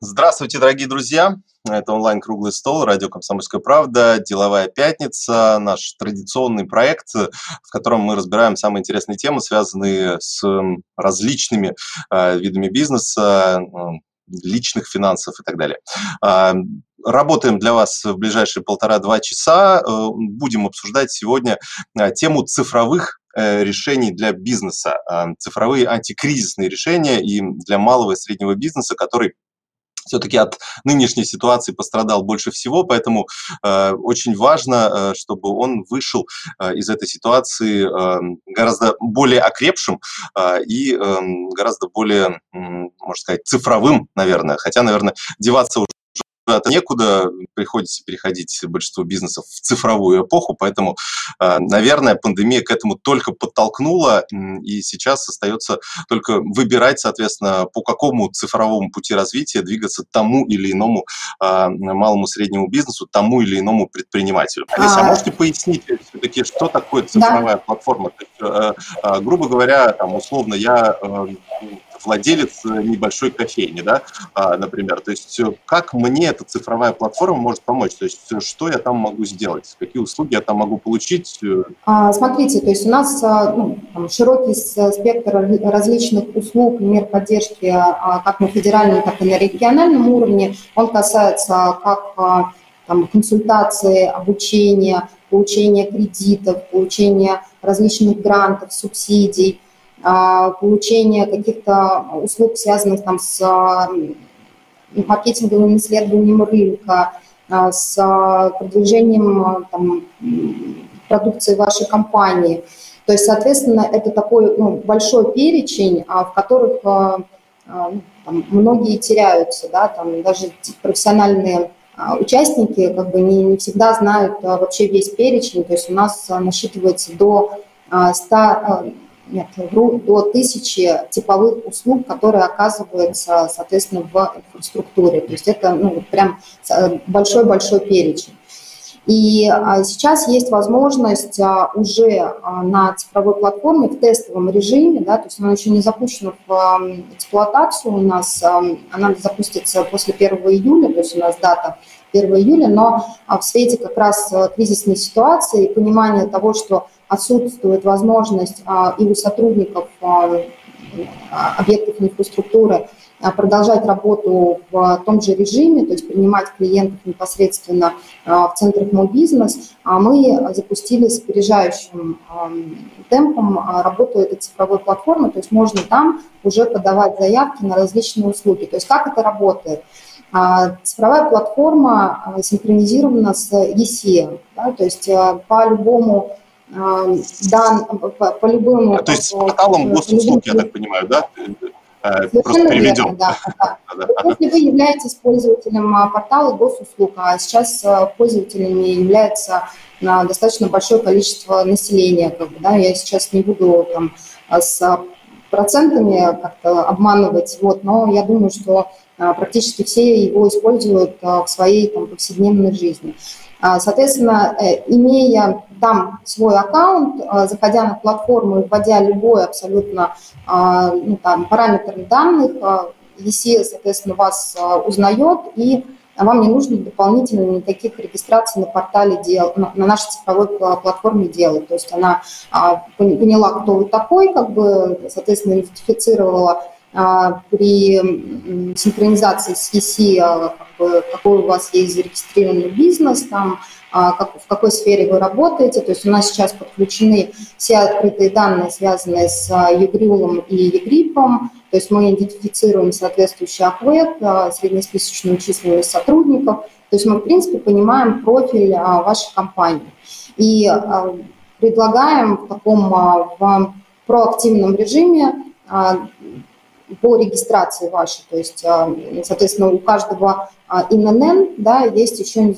Здравствуйте, дорогие друзья! Это онлайн-круглый стол, радио «Комсомольская правда», «Деловая пятница», наш традиционный проект, в котором мы разбираем самые интересные темы, связанные с различными э, видами бизнеса, личных финансов и так далее. Э, работаем для вас в ближайшие полтора-два часа. Э, будем обсуждать сегодня э, тему цифровых э, решений для бизнеса, цифровые антикризисные решения и для малого и среднего бизнеса, который все-таки от нынешней ситуации пострадал больше всего, поэтому э, очень важно, э, чтобы он вышел э, из этой ситуации э, гораздо более окрепшим э, и э, гораздо более, э, можно сказать, цифровым, наверное. Хотя, наверное, деваться уже куда-то некуда, приходится переходить большинство бизнесов в цифровую эпоху, поэтому, а, наверное, пандемия к этому только подтолкнула, и сейчас остается только выбирать, соответственно, по какому цифровому пути развития двигаться тому или иному а, малому среднему бизнесу, тому или иному предпринимателю. Алиса, а, можете пояснить все-таки, что такое цифровая да. платформа? Есть, э, грубо говоря, там, условно, я э, владелец э, небольшой кофейни, да, а, например. То есть э, как мне эта цифровая платформа может помочь? То есть э, что я там могу сделать? Какие услуги я там могу получить? А, смотрите, то есть у нас ну, широкий спектр различных услуг, мер поддержки а, как на федеральном, так и на региональном уровне. Он касается как там, консультации, обучения, получения кредитов, получения различных грантов, субсидий – получение каких-то услуг, связанных там с маркетинговым исследованием рынка, а, с продвижением там, продукции вашей компании. То есть, соответственно, это такой ну, большой перечень, а, в которых там, многие теряются, да, там даже профессиональные участники как бы не, не всегда знают вообще весь перечень, то есть у нас насчитывается до 100 нет, до тысячи типовых услуг, которые оказываются, соответственно, в инфраструктуре. То есть это ну, прям большой-большой перечень. И а, сейчас есть возможность а, уже а, на цифровой платформе в тестовом режиме, да, то есть она еще не запущена в эксплуатацию у нас, она запустится после 1 июля, то есть у нас дата 1 июля, но в свете как раз кризисной ситуации и понимания того, что отсутствует возможность и у сотрудников объектов инфраструктуры продолжать работу в том же режиме, то есть принимать клиентов непосредственно в центрах «Мой бизнес», мы запустили с опережающим темпом работу этой цифровой платформы, то есть можно там уже подавать заявки на различные услуги. То есть как это работает? Цифровая платформа синхронизирована с ECM, да, то есть по любому дан, по, по любому... А, то есть с порталом госуслуг, я так понимаю, да? Э, просто переведем. да, да. Если вы являетесь пользователем а, портала госуслуг, а сейчас а, пользователями является достаточно большое количество населения, как бы, да, я сейчас не буду там с процентами как-то обманывать, вот, но я думаю, что практически все его используют в своей там, повседневной жизни. Соответственно, э, имея там свой аккаунт, а, заходя на платформу и вводя любой абсолютно а, ну, там, параметр данных, ECE, а, соответственно, вас узнает, и вам не нужно дополнительно никаких регистраций на портале дел, на, нашей цифровой платформе делать. То есть она поняла, кто вы такой, как бы, соответственно, идентифицировала при синхронизации с EC, какой у вас есть зарегистрированный бизнес, там, как, в какой сфере вы работаете. То есть у нас сейчас подключены все открытые данные, связанные с ЕГРИУЛом и ЕГРИПом. То есть мы идентифицируем соответствующий АКВЭД, а, среднесписочную численность сотрудников. То есть мы, в принципе, понимаем профиль а, вашей компании. И предлагаем в таком в проактивном режиме по регистрации вашей. То есть, соответственно, у каждого а, ИНН, да, есть еще э,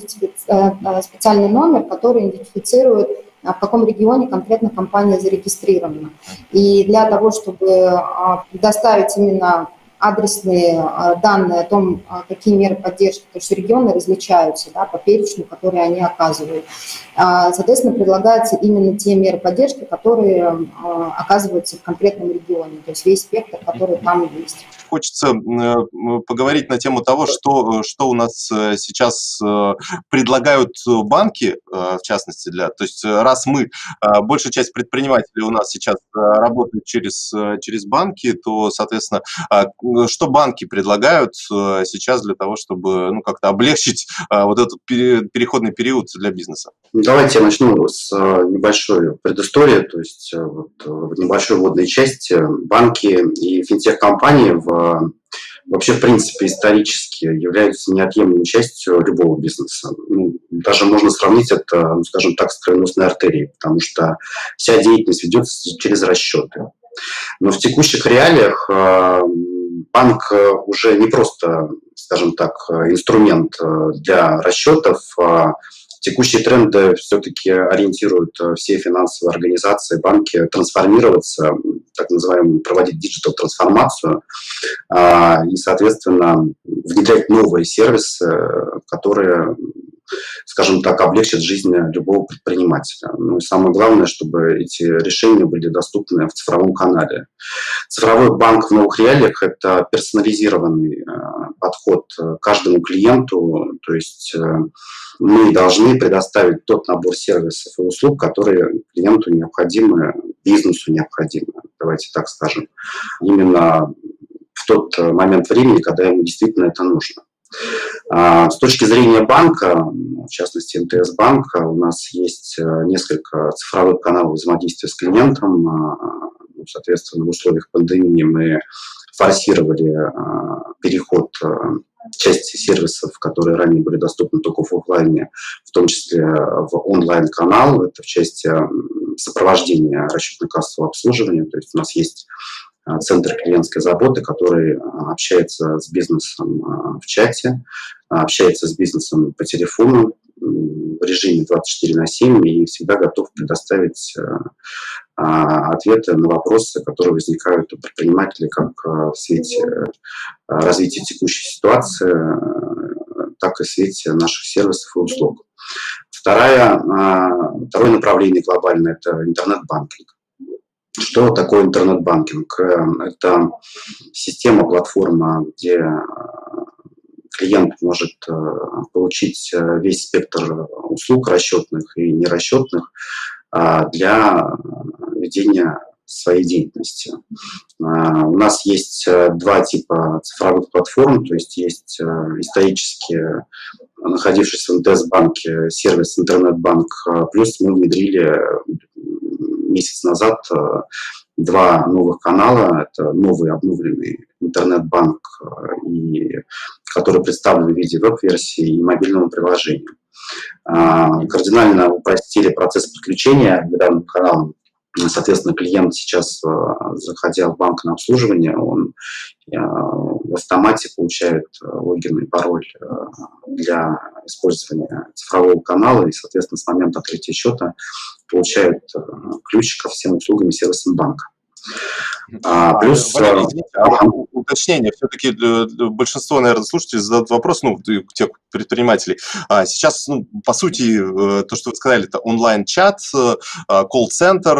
э, специальный номер, который идентифицирует, а, в каком регионе конкретно компания зарегистрирована. И для того, чтобы а, предоставить именно адресные данные о том, какие меры поддержки, потому что регионы различаются да, по перечню, которые они оказывают. Соответственно, предлагаются именно те меры поддержки, которые оказываются в конкретном регионе, то есть весь спектр, который там есть. Хочется поговорить на тему того, что, что у нас сейчас предлагают банки, в частности, для... То есть раз мы, большая часть предпринимателей у нас сейчас работают через, через банки, то, соответственно, что банки предлагают сейчас для того, чтобы ну, как-то облегчить вот этот переходный период для бизнеса? Давайте я начну с небольшой предыстории, то есть вот, в небольшой вводной части банки и финтех-компании в, вообще, в принципе, исторически являются неотъемлемой частью любого бизнеса. Ну, даже можно сравнить это, ну, скажем так, с кровеносной артерией, потому что вся деятельность ведется через расчеты. Но в текущих реалиях э, банк уже не просто, скажем так, инструмент э, для расчетов, а Текущие тренды все-таки ориентируют э, все финансовые организации, банки трансформироваться, так называемую, проводить диджитал-трансформацию а, и, соответственно, внедрять новые сервисы, которые скажем так, облегчат жизнь любого предпринимателя. Ну и самое главное, чтобы эти решения были доступны в цифровом канале. Цифровой банк в новых реалиях – это персонализированный э, подход к каждому клиенту, то есть э, мы должны предоставить тот набор сервисов и услуг, которые клиенту необходимы, бизнесу необходимы, давайте так скажем, именно в тот момент времени, когда ему действительно это нужно. А, с точки зрения банка, в частности МТС банка, у нас есть э, несколько цифровых каналов взаимодействия с клиентом. А, ну, соответственно, в условиях пандемии мы форсировали а, переход части сервисов, которые ранее были доступны только в офлайне, в том числе в онлайн-канал, это в части сопровождения расчетно-кассового обслуживания. То есть у нас есть центр клиентской заботы, который а, общается с бизнесом а, в чате, общается с бизнесом по телефону в режиме 24 на 7 и всегда готов предоставить ответы на вопросы, которые возникают у предпринимателей как в свете развития текущей ситуации, так и в свете наших сервисов и услуг. Второе, второе направление глобальное – это интернет-банкинг. Что такое интернет-банкинг? Э, это система, платформа, где э, клиент может э, получить весь спектр услуг расчетных и нерасчетных для ведения своей деятельности. У нас есть два типа цифровых платформ, то есть есть исторически находившийся в НТС-банке сервис интернет-банк, плюс мы внедрили месяц назад э, два новых канала. Это новый обновленный интернет-банк, э, и, который представлен в виде веб-версии и мобильного приложения. А, кардинально упростили процесс подключения к данным каналам. Соответственно, клиент сейчас, э, заходя в банк на обслуживание, он в автомате получает логин и пароль для использования цифрового канала, и, соответственно, с момента открытия счета получает э, ключ ко всем услугам и сервисам банка. А, плюс... Валерий, извините, а, уточнение. Все-таки э, большинство, наверное, слушателей задают вопрос, ну, тех предпринимателей. А сейчас, ну, по сути, э, то, что вы сказали, это онлайн-чат, колл-центр,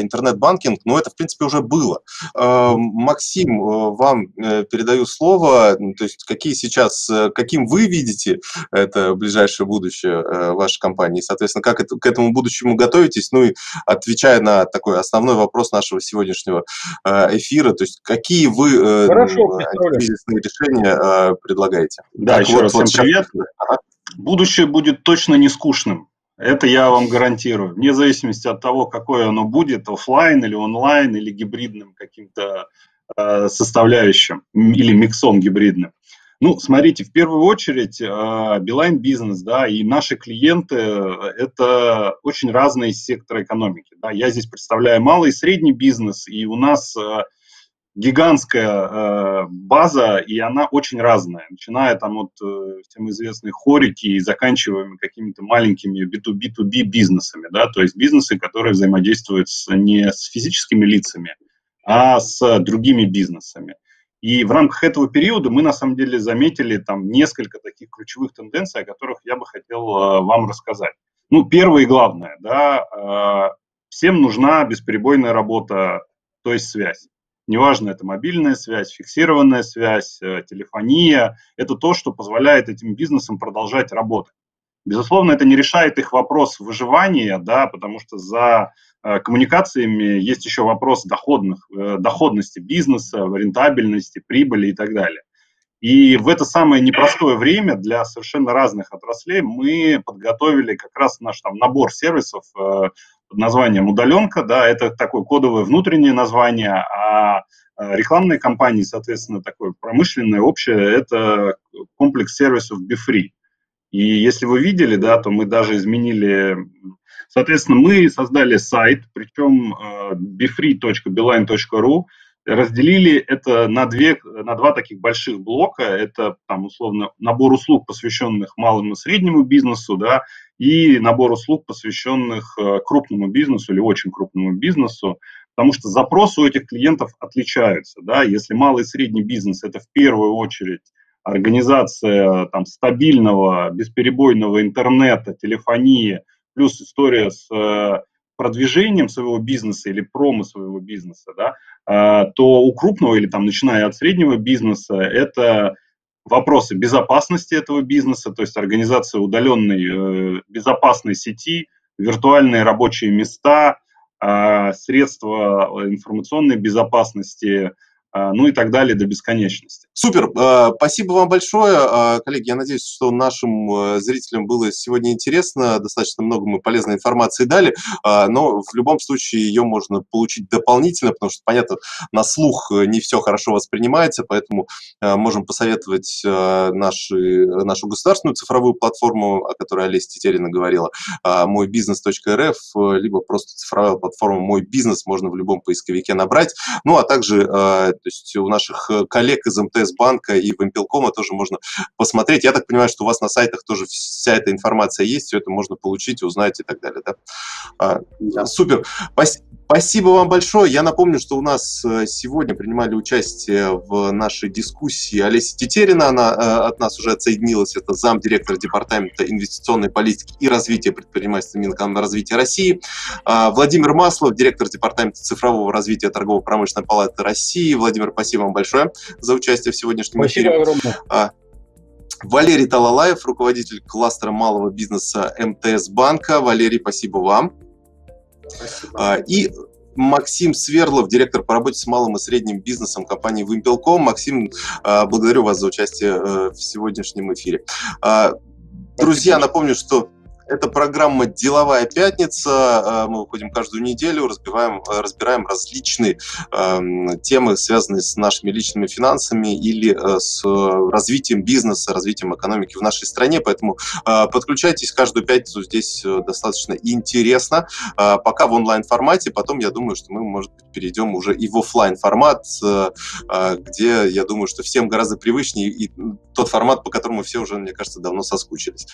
интернет-банкинг, но это, в принципе, уже было. Максим, вам передаю слово. То есть какие сейчас, каким вы видите это ближайшее будущее вашей компании? Соответственно, как это, к этому будущему готовитесь? Ну и отвечая на такой основной вопрос нашего сегодняшнего Э, эфира. То есть какие вы э, Хорошо, антикризисные решения э, предлагаете? Да, так, еще вот, раз вот всем привет. Ага. Будущее будет точно не скучным. Это я вам гарантирую. Вне зависимости от того, какое оно будет, офлайн или онлайн, или гибридным каким-то э, составляющим, или миксом гибридным. Ну, смотрите, в первую очередь, Билайн бизнес, да, и наши клиенты – это очень разные секторы экономики. Да. Я здесь представляю малый и средний бизнес, и у нас гигантская база, и она очень разная, начиная там от э, всем известных хорики и заканчивая какими-то маленькими B2B2B бизнесами, да, то есть бизнесы, которые взаимодействуют с, не с физическими лицами, а с другими бизнесами. И в рамках этого периода мы на самом деле заметили там несколько таких ключевых тенденций, о которых я бы хотел э, вам рассказать. Ну, первое и главное, да, э, всем нужна бесперебойная работа, то есть связь. Неважно, это мобильная связь, фиксированная связь, э, телефония. Это то, что позволяет этим бизнесам продолжать работать. Безусловно, это не решает их вопрос выживания, да, потому что за э, коммуникациями есть еще вопрос доходных, э, доходности бизнеса, рентабельности, прибыли и так далее. И в это самое непростое время для совершенно разных отраслей мы подготовили как раз наш там набор сервисов э, под названием «Удаленка». Да, это такое кодовое внутреннее название, а э, рекламные кампании, соответственно, такое промышленное, общее, это комплекс сервисов BeFree. И если вы видели, да, то мы даже изменили... Соответственно, мы создали сайт, причем э, befree.beeline.ru, разделили это на, две, на два таких больших блока. Это, там, условно, набор услуг, посвященных малому и среднему бизнесу, да, и набор услуг, посвященных э, крупному бизнесу или очень крупному бизнесу, потому что запросы у этих клиентов отличаются. Да. Если малый и средний бизнес – это в первую очередь организация там, стабильного, бесперебойного интернета, телефонии, плюс история с э, продвижением своего бизнеса или промо своего бизнеса, да, а, то у крупного или там начиная от среднего бизнеса это вопросы безопасности этого бизнеса, то есть организация удаленной э, безопасной сети, виртуальные рабочие места, а, средства информационной безопасности, а, ну и так далее до бесконечности. Супер, а, спасибо вам большое. А, коллеги, я надеюсь, что нашим э, зрителям было сегодня интересно, достаточно много мы полезной информации дали, но в любом случае ее можно получить дополнительно, потому что, понятно, на слух э, не все хорошо воспринимается, поэтому можем посоветовать наши, нашу государственную цифровую платформу, о которой Олеся Тетерина говорила, мойбизнес.рф, либо просто цифровая платформа «Мой бизнес» можно в любом поисковике набрать, ну а также то есть у наших э, коллег из МТС банка и Вимпелкома тоже можно посмотреть. Я так понимаю, что у вас на сайтах тоже вся эта информация есть, все это можно получить, узнать и так далее. Да? А, да. Супер. Спасибо вам большое. Я напомню, что у нас э, сегодня принимали участие в нашей дискуссии Олеся Тетерина. Она э, от нас уже отсоединилась. Это замдиректора Департамента инвестиционной политики и развития предпринимательства Минэкономразвития России. А, Владимир Маслов, директор Департамента цифрового развития Торгово-промышленной палаты России. Владимир, спасибо вам большое за участие в сегодняшнем спасибо эфире. Спасибо огромное. А, Валерий Талалаев, руководитель кластера малого бизнеса МТС банка. Валерий, спасибо вам. Спасибо. А, и Максим Сверлов, директор по работе с малым и средним бизнесом компании Wimpel.com. Максим, а, благодарю вас за участие э, в сегодняшнем эфире. Друзья, напомню, что это программа «Деловая пятница». А, мы выходим каждую неделю, разбиваем, а, разбираем различные э, темы, связанные с нашими личными финансами или э, с развитием бизнеса, развитием экономики в нашей стране. Поэтому э, подключайтесь каждую пятницу. Здесь достаточно интересно. Э, пока в онлайн-формате. Потом, я думаю, что мы, может быть, перейдем уже и в офлайн формат э, где, я думаю, что всем гораздо привычнее и тот формат, по которому все уже, мне кажется, давно соскучились.